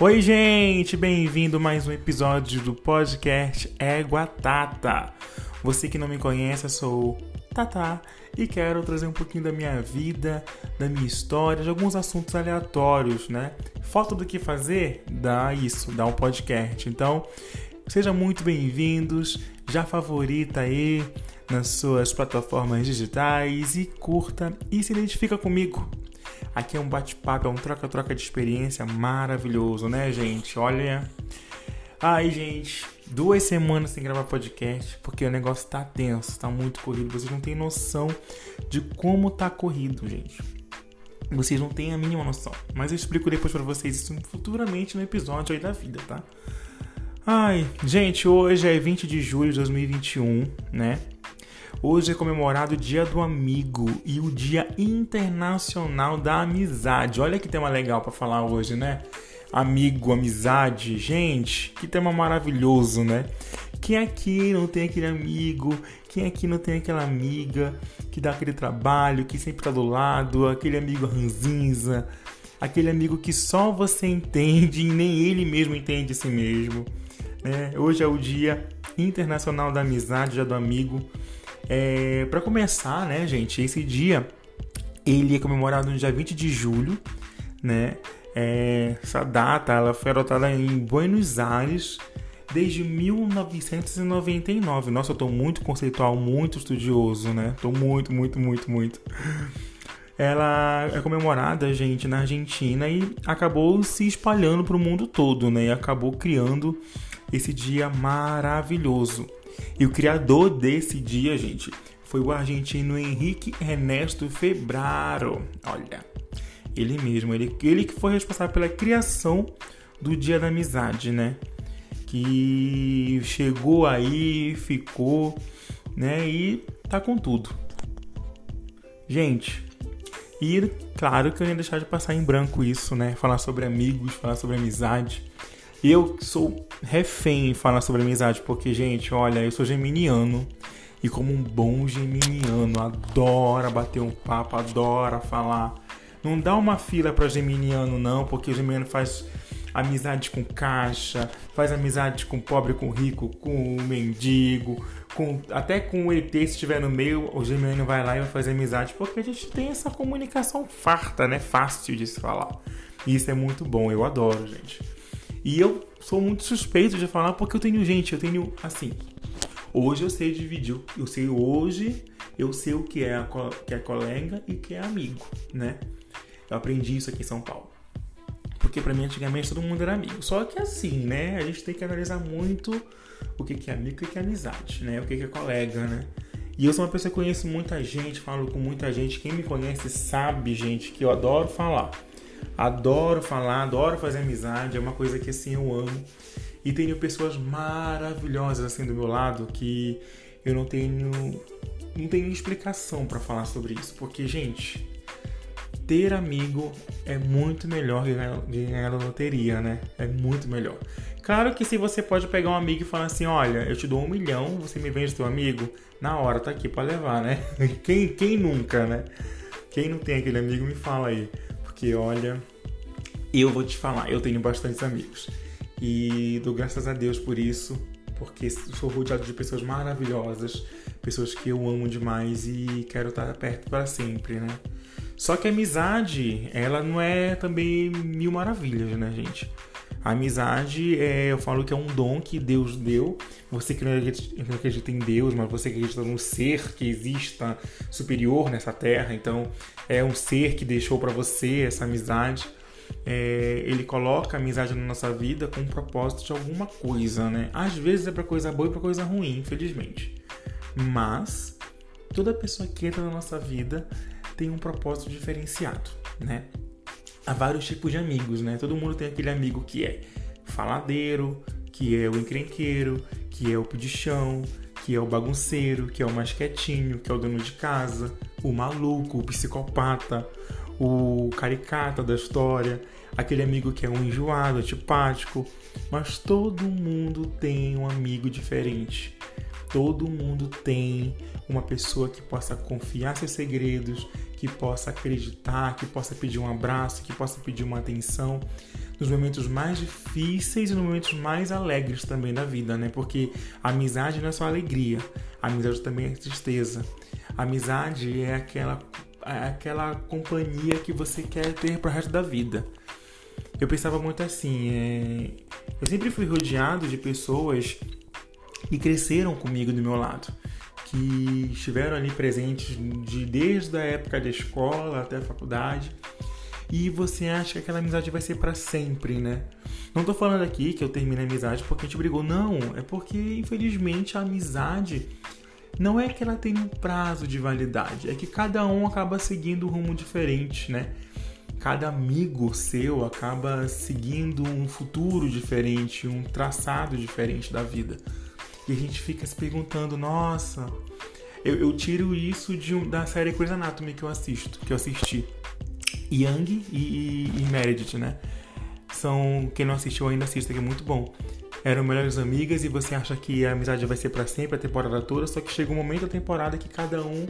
Oi, gente, bem-vindo a mais um episódio do podcast Égua Tata. Você que não me conhece, eu sou Tata e quero trazer um pouquinho da minha vida, da minha história, de alguns assuntos aleatórios, né? Falta do que fazer? Dá isso, dá um podcast. Então, sejam muito bem-vindos, já favorita aí nas suas plataformas digitais e curta e se identifica comigo. Aqui é um bate-papo, é um troca-troca de experiência maravilhoso, né, gente? Olha. Ai, gente, duas semanas sem gravar podcast, porque o negócio tá tenso, tá muito corrido. Vocês não têm noção de como tá corrido, gente. Vocês não têm a mínima noção. Mas eu explico depois para vocês isso futuramente no episódio aí da vida, tá? Ai, gente, hoje é 20 de julho de 2021, né? Hoje é comemorado o Dia do Amigo e o Dia Internacional da Amizade. Olha que tema legal para falar hoje, né? Amigo, amizade, gente, que tema maravilhoso, né? Quem aqui não tem aquele amigo? Quem aqui não tem aquela amiga que dá aquele trabalho, que sempre tá do lado, aquele amigo ranzinza, aquele amigo que só você entende e nem ele mesmo entende a si mesmo. Né? Hoje é o Dia Internacional da Amizade, Dia do Amigo. É, para começar, né, gente, esse dia ele é comemorado no dia 20 de julho, né? É, essa data ela foi adotada em Buenos Aires desde 1999. Nossa, eu tô muito conceitual, muito estudioso, né? Tô muito, muito, muito, muito. Ela é comemorada, gente, na Argentina e acabou se espalhando para o mundo todo, né? E acabou criando esse dia maravilhoso. E o criador desse dia, gente, foi o argentino Henrique Ernesto Febraro. Olha, ele mesmo, ele, ele que foi responsável pela criação do Dia da Amizade, né? Que chegou aí, ficou, né? E tá com tudo. Gente, e claro que eu ia deixar de passar em branco isso, né? Falar sobre amigos, falar sobre amizade. Eu sou refém em falar sobre amizade, porque, gente, olha, eu sou geminiano. E como um bom geminiano, adora bater um papo, adora falar. Não dá uma fila para geminiano, não, porque o geminiano faz amizade com caixa, faz amizade com pobre, com rico, com mendigo, com até com o ET se estiver no meio, o geminiano vai lá e vai fazer amizade, porque a gente tem essa comunicação farta, né? Fácil de se falar. E isso é muito bom, eu adoro, gente. E eu sou muito suspeito de falar porque eu tenho gente, eu tenho assim. Hoje eu sei dividir, eu sei hoje, eu sei o que é, que é colega e que é amigo, né? Eu aprendi isso aqui em São Paulo. Porque para mim antigamente todo mundo era amigo. Só que assim, né? A gente tem que analisar muito o que é amigo e o que é amizade, né? O que é colega, né? E eu sou uma pessoa que conheço muita gente, falo com muita gente. Quem me conhece sabe, gente, que eu adoro falar. Adoro falar, adoro fazer amizade, é uma coisa que assim eu amo. E tenho pessoas maravilhosas assim do meu lado que eu não tenho não tenho explicação para falar sobre isso, porque gente, ter amigo é muito melhor que ganhar a loteria, né? É muito melhor. Claro que se você pode pegar um amigo e falar assim, olha, eu te dou um milhão, você me vende teu amigo, na hora tá aqui para levar, né? Quem, quem nunca, né? Quem não tem aquele amigo me fala aí. Porque olha, eu vou te falar, eu tenho bastantes amigos. E dou graças a Deus por isso, porque sou rodeado de pessoas maravilhosas, pessoas que eu amo demais e quero estar perto para sempre, né? Só que a amizade, ela não é também mil maravilhas, né, gente? A amizade, é, eu falo que é um dom que Deus deu. Você que não acredita em Deus, mas você acredita num ser que exista superior nessa terra. Então, é um ser que deixou para você essa amizade. É, ele coloca a amizade na nossa vida com um propósito de alguma coisa, né? Às vezes é para coisa boa e para coisa ruim, infelizmente. Mas toda pessoa que entra na nossa vida tem um propósito diferenciado, né? Há vários tipos de amigos, né? Todo mundo tem aquele amigo que é faladeiro, que é o encrenqueiro, que é o pedichão, que é o bagunceiro, que é o mais quietinho, que é o dono de casa, o maluco, o psicopata, o caricata da história, aquele amigo que é um enjoado, antipático, mas todo mundo tem um amigo diferente. Todo mundo tem uma pessoa que possa confiar seus segredos, que possa acreditar, que possa pedir um abraço, que possa pedir uma atenção nos momentos mais difíceis e nos momentos mais alegres também da vida, né? Porque a amizade não é só alegria, a amizade também é tristeza. A amizade é aquela, é aquela companhia que você quer ter para o resto da vida. Eu pensava muito assim, é... eu sempre fui rodeado de pessoas que cresceram comigo do meu lado, que estiveram ali presentes de, desde a época da escola até a faculdade e você acha que aquela amizade vai ser para sempre, né? Não tô falando aqui que eu termine a amizade porque a gente brigou, não. É porque, infelizmente, a amizade não é que ela tem um prazo de validade, é que cada um acaba seguindo um rumo diferente, né? Cada amigo seu acaba seguindo um futuro diferente, um traçado diferente da vida. E a gente fica se perguntando, nossa, eu, eu tiro isso de um, da série Grey's Anatomy que eu assisto, que eu assisti. Young e, e, e Meredith, né? São, quem não assistiu ainda assista, que é muito bom. Eram melhores amigas e você acha que a amizade vai ser para sempre, a temporada toda, só que chega um momento da temporada que cada um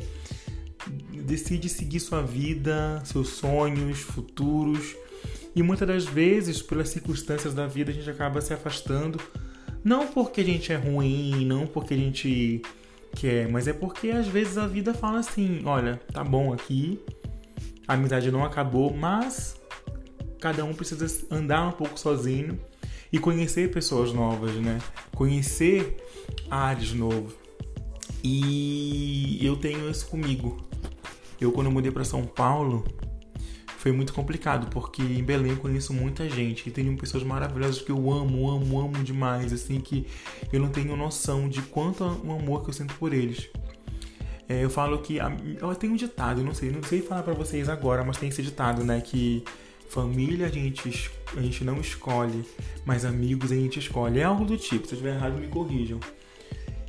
decide seguir sua vida, seus sonhos, futuros. E muitas das vezes, pelas circunstâncias da vida, a gente acaba se afastando. Não porque a gente é ruim, não porque a gente quer, mas é porque às vezes a vida fala assim: olha, tá bom aqui, a amizade não acabou, mas cada um precisa andar um pouco sozinho e conhecer pessoas novas, né? Conhecer áreas novas. E eu tenho isso comigo. Eu quando mudei para São Paulo foi muito complicado, porque em Belém eu conheço muita gente e tenho pessoas maravilhosas que eu amo, amo, amo demais, assim que eu não tenho noção de quanto o amor que eu sinto por eles. É, eu falo que. Eu tenho um ditado, não sei, não sei falar para vocês agora, mas tem esse ditado, né? Que família a gente, a gente não escolhe, mas amigos a gente escolhe. É algo do tipo, se eu estiver errado, me corrijam.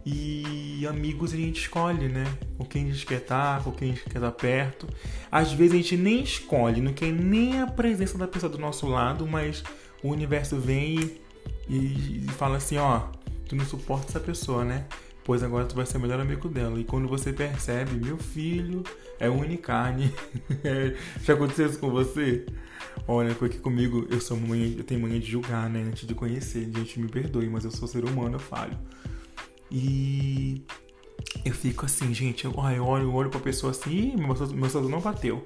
E amigos a gente escolhe, né? Com quem a gente quer estar, com quem a gente quer estar perto. Às vezes a gente nem escolhe, não quer nem a presença da pessoa do nosso lado, mas o universo vem e, e fala assim: ó, tu não suporta essa pessoa, né? pois agora tu vai ser o melhor amigo dela. E quando você percebe, meu filho é unicarne. Já aconteceu isso com você? Olha, porque comigo eu sou mãe, eu tenho mania de julgar, né? Antes de conhecer. Gente, me perdoe, mas eu sou ser humano, eu falho. E eu fico assim, gente, eu, eu olho, eu olho pra pessoa assim, Ih, meu, meu não bateu.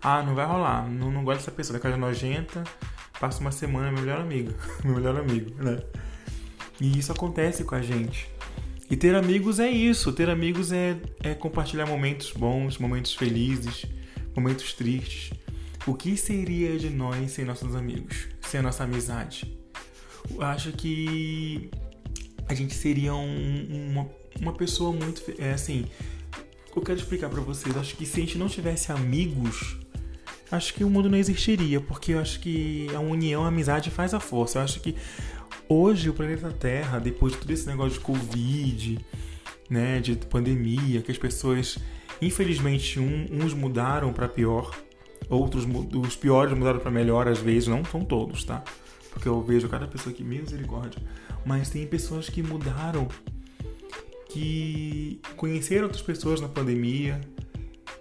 Ah, não vai rolar, não, não gosto dessa pessoa, da casa nojenta, passa uma semana, meu melhor amigo, meu melhor amigo, né? E isso acontece com a gente. E ter amigos é isso. Ter amigos é, é compartilhar momentos bons, momentos felizes, momentos tristes. O que seria de nós sem nossos amigos, sem a nossa amizade? Eu acho que a gente seria um, uma, uma pessoa muito. É assim. Eu quero explicar para vocês. Acho que se a gente não tivesse amigos, acho que o mundo não existiria, porque eu acho que a união, a amizade faz a força. Eu acho que Hoje, o planeta Terra, depois de todo esse negócio de Covid, né, de pandemia, que as pessoas, infelizmente, um, uns mudaram para pior, outros, os piores mudaram para melhor, às vezes, não são todos, tá? Porque eu vejo cada pessoa que, misericórdia, mas tem pessoas que mudaram, que conheceram outras pessoas na pandemia,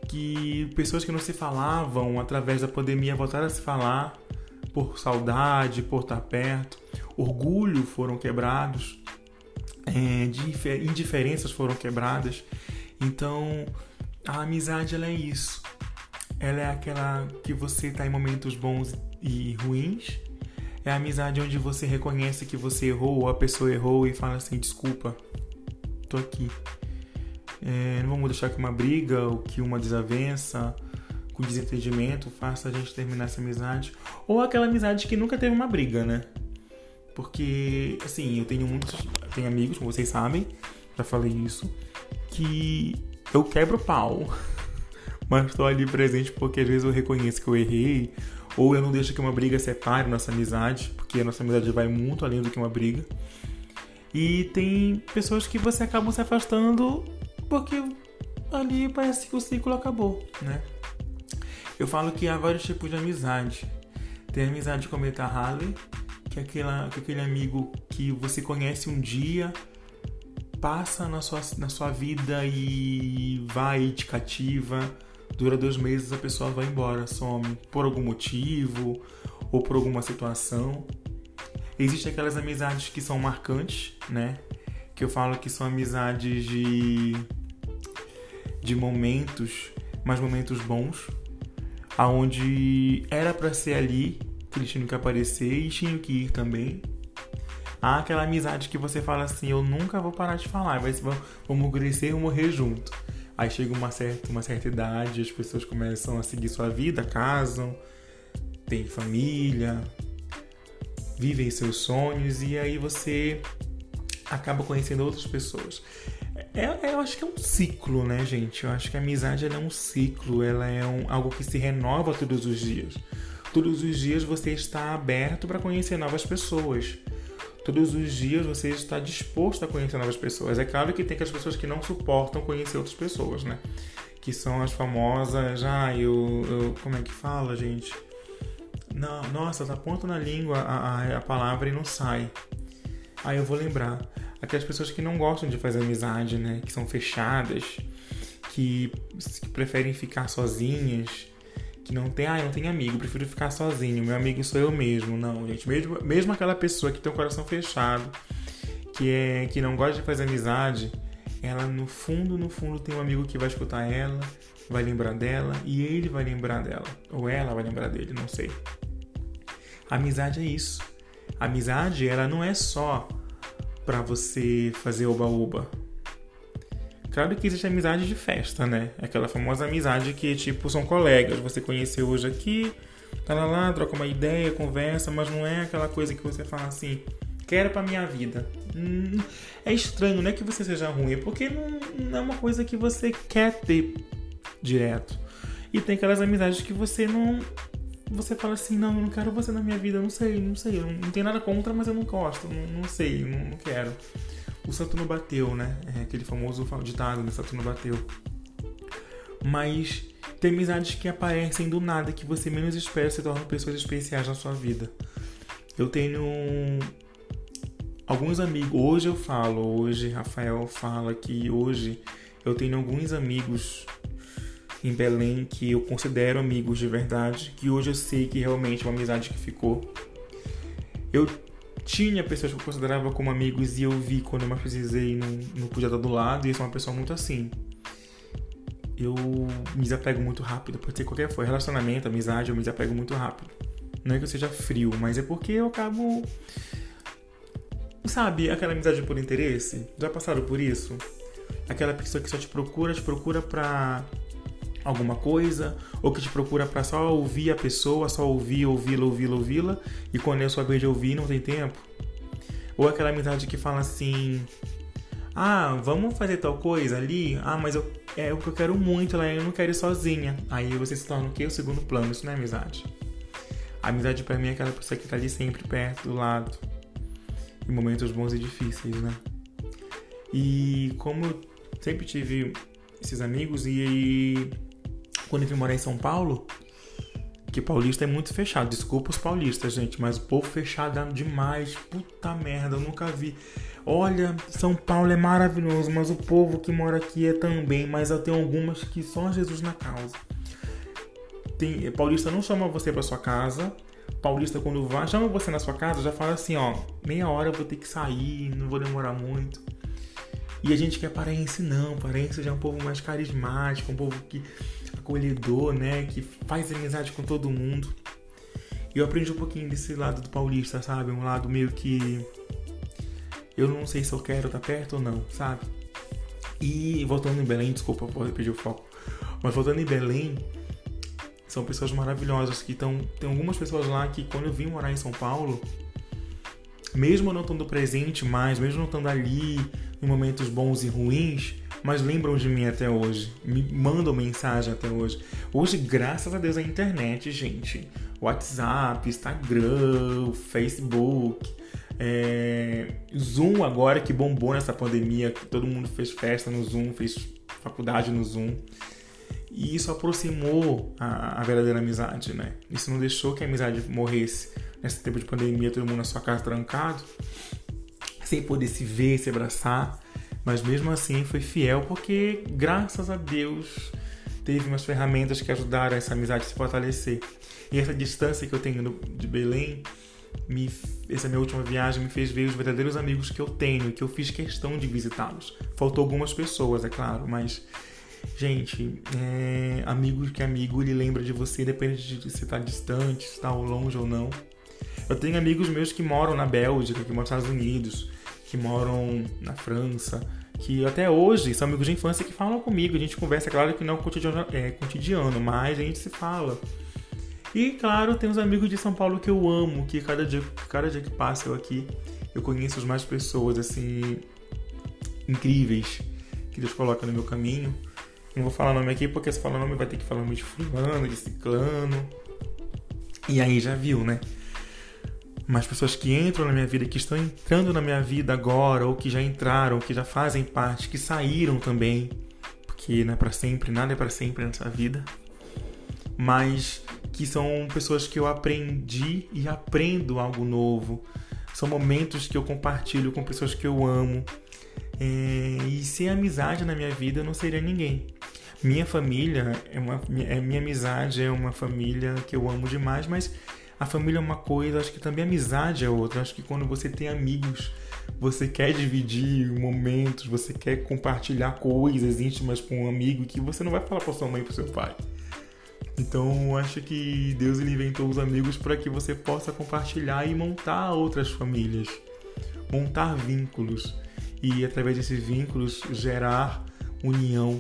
que pessoas que não se falavam através da pandemia voltaram a se falar por saudade, por estar perto orgulho foram quebrados, é, indiferenças foram quebradas. Então, a amizade ela é isso. Ela é aquela que você está em momentos bons e ruins. É a amizade onde você reconhece que você errou, ou a pessoa errou e fala assim: desculpa, tô aqui. É, não vamos deixar que uma briga ou que uma desavença, com desentendimento, faça a gente terminar essa amizade. Ou aquela amizade que nunca teve uma briga, né? Porque, assim, eu tenho muitos. Tenho amigos, como vocês sabem, já falei isso, que eu quebro pau, mas estou ali presente porque às vezes eu reconheço que eu errei, ou eu não deixo que uma briga separe nossa amizade, porque a nossa amizade vai muito além do que uma briga. E tem pessoas que você acaba se afastando porque ali parece que o ciclo acabou, né? Eu falo que há vários tipos de amizade. Tem a amizade com Meta Harley, que é aquela, que é aquele amigo que você conhece um dia passa na sua, na sua vida e vai te cativa. Dura dois meses, a pessoa vai embora, some por algum motivo ou por alguma situação. Existem aquelas amizades que são marcantes, né? Que eu falo que são amizades de, de momentos, mas momentos bons, aonde era para ser ali, que eles tinham que aparecer e tinham que ir também. Há aquela amizade que você fala assim, eu nunca vou parar de falar, vai, vamos crescer e morrer junto. Aí chega uma certa, uma certa idade, as pessoas começam a seguir sua vida, casam, têm família, vivem seus sonhos e aí você acaba conhecendo outras pessoas. É, é, eu acho que é um ciclo, né, gente? Eu acho que a amizade é um ciclo, ela é um, algo que se renova todos os dias. Todos os dias você está aberto para conhecer novas pessoas. Todos os dias você está disposto a conhecer novas pessoas. É claro que tem aquelas pessoas que não suportam conhecer outras pessoas, né? Que são as famosas. Ah, eu. eu como é que fala, gente? Não, nossa, tá ponto na língua a, a, a palavra e não sai. Aí eu vou lembrar. Aquelas pessoas que não gostam de fazer amizade, né? Que são fechadas, que, que preferem ficar sozinhas que não tem, ah, eu não tenho amigo, prefiro ficar sozinho, meu amigo sou eu mesmo. Não, gente, mesmo, mesmo aquela pessoa que tem o coração fechado, que é que não gosta de fazer amizade, ela no fundo, no fundo tem um amigo que vai escutar ela, vai lembrar dela e ele vai lembrar dela, ou ela vai lembrar dele, não sei. amizade é isso. amizade, ela não é só para você fazer oba-oba. Claro que existe amizade de festa, né? Aquela famosa amizade que, tipo, são colegas. Você conheceu hoje aqui, tá lá, lá, troca uma ideia, conversa, mas não é aquela coisa que você fala assim, quero pra minha vida. Hum, é estranho, não é que você seja ruim, é porque não, não é uma coisa que você quer ter direto. E tem aquelas amizades que você não. Você fala assim, não, eu não quero você na minha vida, eu não sei, não sei, não, não tenho nada contra, mas eu não gosto, não, não sei, não, não quero o santo não bateu, né? É aquele famoso ditado, né? O santo não bateu. Mas tem amizades que aparecem do nada, que você menos espera se tornam pessoas especiais na sua vida. Eu tenho alguns amigos. Hoje eu falo, hoje Rafael fala que hoje eu tenho alguns amigos em Belém que eu considero amigos de verdade, que hoje eu sei que realmente é uma amizade que ficou. Eu tinha pessoas que eu considerava como amigos e eu vi quando eu mais precisei não, não podia estar do lado, e isso é uma pessoa muito assim. Eu me desapego muito rápido, pode ser qualquer for, relacionamento, amizade, eu me desapego muito rápido. Não é que eu seja frio, mas é porque eu acabo. Sabe, aquela amizade por interesse? Já passaram por isso? Aquela pessoa que só te procura, te procura pra alguma coisa, ou que te procura para só ouvir a pessoa, só ouvir, ouvi-la, ouvi-la, ouvi-la, e quando é a sua vez de ouvir não tem tempo. Ou aquela amizade que fala assim: Ah, vamos fazer tal coisa ali? Ah, mas eu, é o que eu quero muito, lá eu não quero ir sozinha. Aí você se torna o quê? O segundo plano. Isso não é amizade. A amizade para mim é aquela pessoa que tá ali sempre perto, do lado, em momentos bons e difíceis, né? E como eu sempre tive esses amigos e quando eu vim morar em São Paulo, que paulista é muito fechado. Desculpa os paulistas, gente, mas o povo fechado é demais. Puta merda, eu nunca vi. Olha, São Paulo é maravilhoso, mas o povo que mora aqui é também. Mas eu tenho algumas que só Jesus na causa. Tem, paulista não chama você para sua casa. Paulista, quando vai, chama você na sua casa, já fala assim: ó, meia hora eu vou ter que sair, não vou demorar muito. E a gente que é paraense, não. Paraense já é um povo mais carismático, um povo que acolhedor, né? Que faz amizade com todo mundo. E eu aprendi um pouquinho desse lado do paulista, sabe? Um lado meio que. Eu não sei se eu quero estar tá perto ou não, sabe? E voltando em Belém, desculpa, vou repetir o foco. Mas voltando em Belém, são pessoas maravilhosas que estão. Tem algumas pessoas lá que quando eu vim morar em São Paulo, mesmo não estando presente mais, mesmo não estando ali em momentos bons e ruins, mas lembram de mim até hoje, me mandam mensagem até hoje. Hoje, graças a Deus, a internet, gente. WhatsApp, Instagram, Facebook, é... Zoom agora que bombou nessa pandemia, que todo mundo fez festa no Zoom, fez faculdade no Zoom. E isso aproximou a, a verdadeira amizade, né? Isso não deixou que a amizade morresse nesse tempo de pandemia, todo mundo na sua casa trancado, sem poder se ver, se abraçar Mas mesmo assim foi fiel porque, graças a Deus, teve umas ferramentas que ajudaram essa amizade a se fortalecer. E essa distância que eu tenho de Belém, me, essa minha última viagem me fez ver os verdadeiros amigos que eu tenho, que eu fiz questão de visitá-los. Faltou algumas pessoas, é claro, mas Gente, é, amigo que amigo, ele lembra de você, independente de se está distante, se está longe ou não. Eu tenho amigos meus que moram na Bélgica, que moram nos Estados Unidos, que moram na França, que até hoje são amigos de infância que falam comigo. A gente conversa, é claro que não cotidiano, é cotidiano, mas a gente se fala. E claro, tem os amigos de São Paulo que eu amo, que cada dia, cada dia que passa eu aqui, eu conheço mais pessoas assim incríveis que Deus coloca no meu caminho. Não vou falar nome aqui porque se falar nome vai ter que falar nome de fulano, de ciclano. E aí já viu, né? Mas pessoas que entram na minha vida, que estão entrando na minha vida agora, ou que já entraram, que já fazem parte, que saíram também, porque não é para sempre, nada é para sempre nessa vida. Mas que são pessoas que eu aprendi e aprendo algo novo. São momentos que eu compartilho com pessoas que eu amo. É, e sem amizade na minha vida eu não seria ninguém. Minha família é uma é, minha amizade é uma família que eu amo demais, mas a família é uma coisa, acho que também a amizade é outra. Acho que quando você tem amigos, você quer dividir momentos, você quer compartilhar coisas íntimas com um amigo que você não vai falar para sua mãe para seu pai. Então, acho que Deus ele inventou os amigos para que você possa compartilhar e montar outras famílias, montar vínculos. E através desses vínculos gerar união,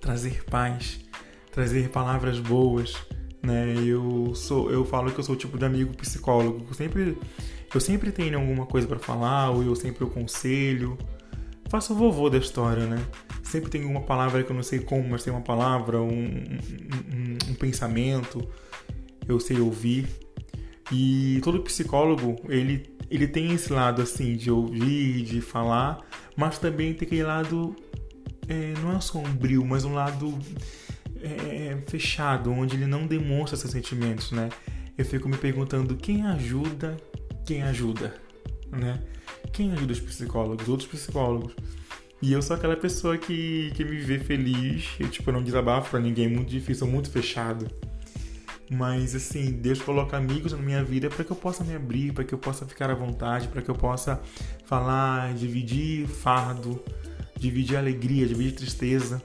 trazer paz, trazer palavras boas, né? Eu sou, eu falo que eu sou o tipo de amigo psicólogo. Eu sempre, eu sempre tenho alguma coisa para falar ou eu sempre eu conselho. Faço o vovô da história, né? Sempre tem uma palavra que eu não sei como, mas tem uma palavra, um, um, um, um pensamento, eu sei ouvir. E todo psicólogo, ele, ele tem esse lado assim de ouvir, de falar, mas também tem aquele lado é, não é sombrio, mas um lado é, fechado, onde ele não demonstra seus sentimentos, né? Eu fico me perguntando quem ajuda, quem ajuda, né? Quem ajuda os psicólogos, outros psicólogos. E eu sou aquela pessoa que, que me vê feliz, eu tipo, não desabafo pra ninguém, é muito difícil, sou muito fechado. Mas assim, Deus coloca amigos na minha vida para que eu possa me abrir, para que eu possa ficar à vontade, para que eu possa falar, dividir fardo, dividir alegria, dividir tristeza.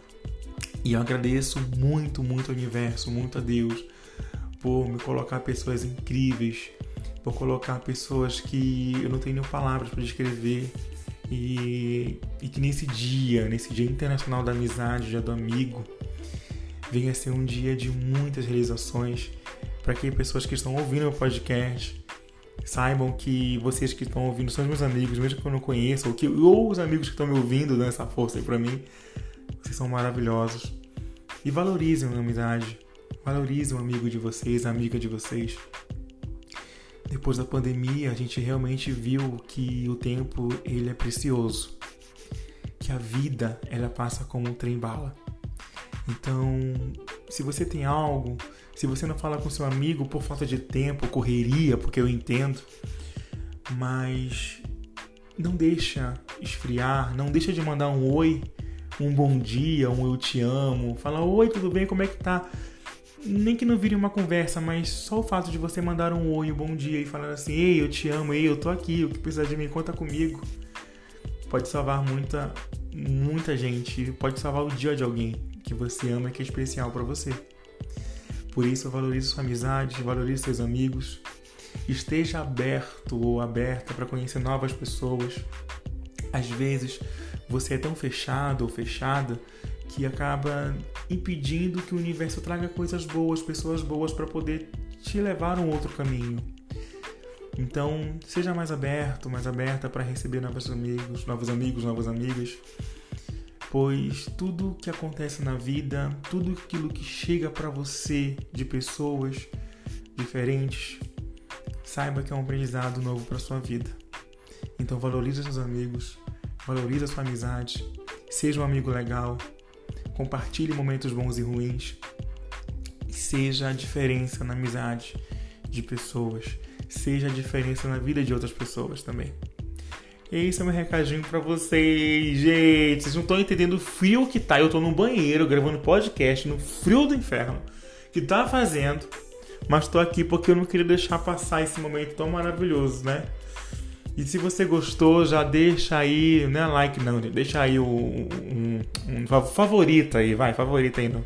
E eu agradeço muito, muito ao universo, muito a Deus por me colocar pessoas incríveis, por colocar pessoas que eu não tenho nem palavras para descrever. E, e que nesse dia, nesse Dia Internacional da Amizade, Dia do Amigo, venha ser um dia de muitas realizações para que pessoas que estão ouvindo o podcast saibam que vocês que estão ouvindo são meus amigos, mesmo que eu não conheça, ou, que, ou os amigos que estão me ouvindo dando essa força aí para mim, vocês são maravilhosos. E valorizem a amizade, valorizem o amigo de vocês, a amiga de vocês. Depois da pandemia, a gente realmente viu que o tempo ele é precioso, que a vida ela passa como um trem bala. Então, se você tem algo, se você não fala com seu amigo por falta de tempo, correria, porque eu entendo, mas não deixa esfriar, não deixa de mandar um oi, um bom dia, um eu te amo, fala oi, tudo bem, como é que tá? Nem que não vire uma conversa, mas só o fato de você mandar um oi, um bom dia e falar assim, ei, eu te amo, ei, eu tô aqui, o que precisar de mim, conta comigo. Pode salvar muita, muita gente, pode salvar o dia de alguém que você ama e que é especial para você. Por isso, valorize sua amizade, valorize seus amigos. Esteja aberto ou aberta para conhecer novas pessoas. Às vezes, você é tão fechado ou fechada que acaba impedindo que o universo traga coisas boas, pessoas boas para poder te levar um outro caminho. Então, seja mais aberto, mais aberta para receber novos amigos, novos amigos, novas amigas pois tudo que acontece na vida, tudo aquilo que chega para você de pessoas diferentes, saiba que é um aprendizado novo para sua vida. Então valorize seus amigos, valorize a sua amizade, seja um amigo legal, compartilhe momentos bons e ruins, seja a diferença na amizade de pessoas, seja a diferença na vida de outras pessoas também. Esse é o meu recadinho para vocês, gente. Vocês não estão entendendo o frio que tá. Eu tô no banheiro gravando podcast no frio do inferno que tá fazendo. Mas tô aqui porque eu não queria deixar passar esse momento tão maravilhoso, né? E se você gostou, já deixa aí, não é like não, deixa aí o, um, um, favorito aí, vai, favorita aí no,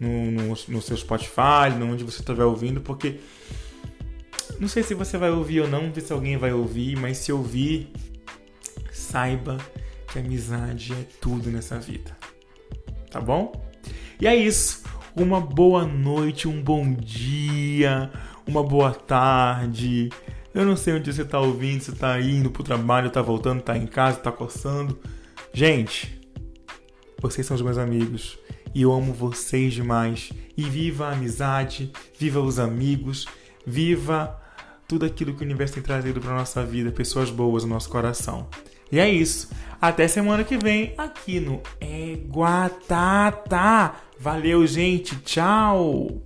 no, no, no seu Spotify, onde você estiver ouvindo, porque não sei se você vai ouvir ou não, não sei se alguém vai ouvir, mas se ouvir, saiba que amizade é tudo nessa vida. Tá bom? E é isso. Uma boa noite, um bom dia, uma boa tarde. Eu não sei onde você está ouvindo, se está indo pro trabalho, está voltando, está em casa, está coçando. Gente, vocês são os meus amigos e eu amo vocês demais. E viva a amizade, viva os amigos, viva tudo aquilo que o universo tem trazido para nossa vida, pessoas boas no nosso coração. E é isso. Até semana que vem aqui no Eguatata. Valeu, gente. Tchau.